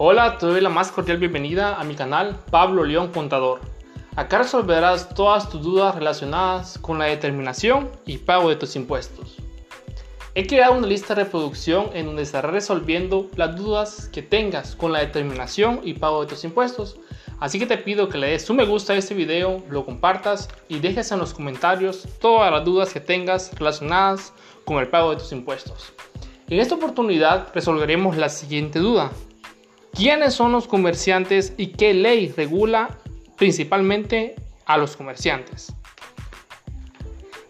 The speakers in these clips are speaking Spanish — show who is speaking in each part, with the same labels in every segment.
Speaker 1: Hola, te doy la más cordial bienvenida a mi canal Pablo León Contador. Acá resolverás todas tus dudas relacionadas con la determinación y pago de tus impuestos. He creado una lista de reproducción en donde estaré resolviendo las dudas que tengas con la determinación y pago de tus impuestos. Así que te pido que le des un me gusta a este video, lo compartas y dejes en los comentarios todas las dudas que tengas relacionadas con el pago de tus impuestos. En esta oportunidad resolveremos la siguiente duda. ¿Quiénes son los comerciantes y qué ley regula principalmente a los comerciantes?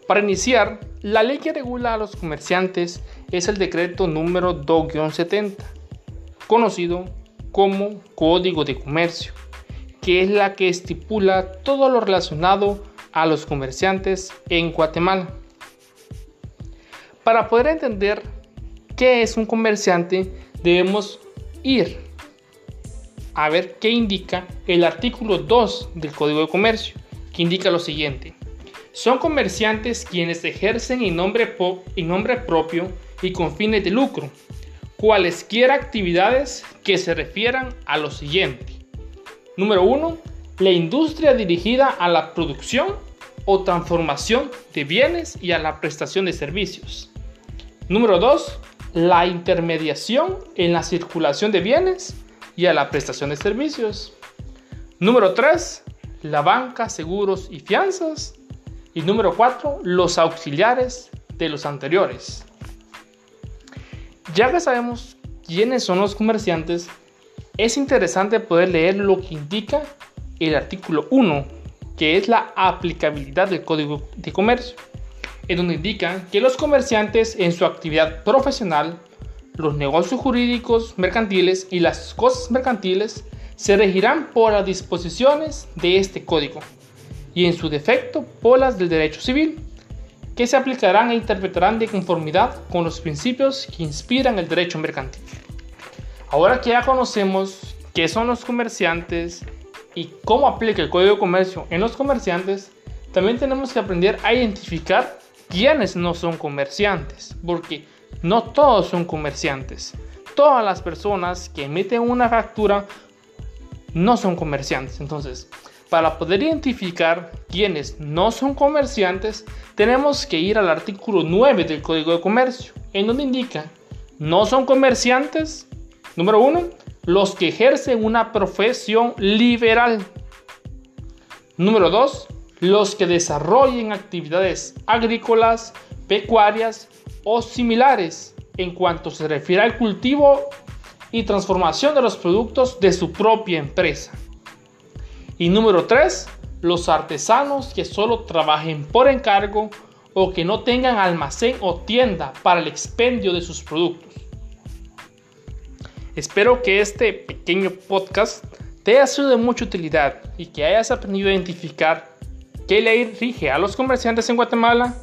Speaker 1: Para iniciar, la ley que regula a los comerciantes es el decreto número 2-70, conocido como Código de Comercio, que es la que estipula todo lo relacionado a los comerciantes en Guatemala. Para poder entender qué es un comerciante, debemos ir a ver qué indica el artículo 2 del Código de Comercio, que indica lo siguiente. Son comerciantes quienes ejercen en nombre, en nombre propio y con fines de lucro, cualesquiera actividades que se refieran a lo siguiente. Número 1. La industria dirigida a la producción o transformación de bienes y a la prestación de servicios. Número 2. La intermediación en la circulación de bienes y a la prestación de servicios. Número 3, la banca, seguros y fianzas. Y número 4, los auxiliares de los anteriores. Ya que sabemos quiénes son los comerciantes, es interesante poder leer lo que indica el artículo 1, que es la aplicabilidad del Código de Comercio, en donde indica que los comerciantes en su actividad profesional los negocios jurídicos mercantiles y las cosas mercantiles se regirán por las disposiciones de este código y en su defecto por las del derecho civil, que se aplicarán e interpretarán de conformidad con los principios que inspiran el derecho mercantil. Ahora que ya conocemos qué son los comerciantes y cómo aplica el Código de Comercio en los comerciantes, también tenemos que aprender a identificar quiénes no son comerciantes, porque no todos son comerciantes. Todas las personas que emiten una factura no son comerciantes. Entonces, para poder identificar quiénes no son comerciantes, tenemos que ir al artículo 9 del Código de Comercio, en donde indica, no son comerciantes, número uno, los que ejercen una profesión liberal. Número 2, los que desarrollen actividades agrícolas, pecuarias o similares en cuanto se refiere al cultivo y transformación de los productos de su propia empresa. Y número 3, los artesanos que solo trabajen por encargo o que no tengan almacén o tienda para el expendio de sus productos. Espero que este pequeño podcast te haya sido de mucha utilidad y que hayas aprendido a identificar qué ley rige a los comerciantes en Guatemala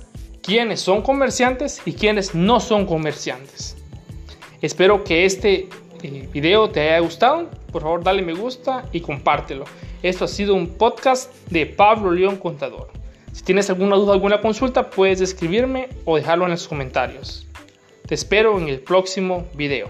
Speaker 1: quiénes son comerciantes y quiénes no son comerciantes. Espero que este eh, video te haya gustado. Por favor, dale me gusta y compártelo. Esto ha sido un podcast de Pablo León Contador. Si tienes alguna duda, alguna consulta, puedes escribirme o dejarlo en los comentarios. Te espero en el próximo video.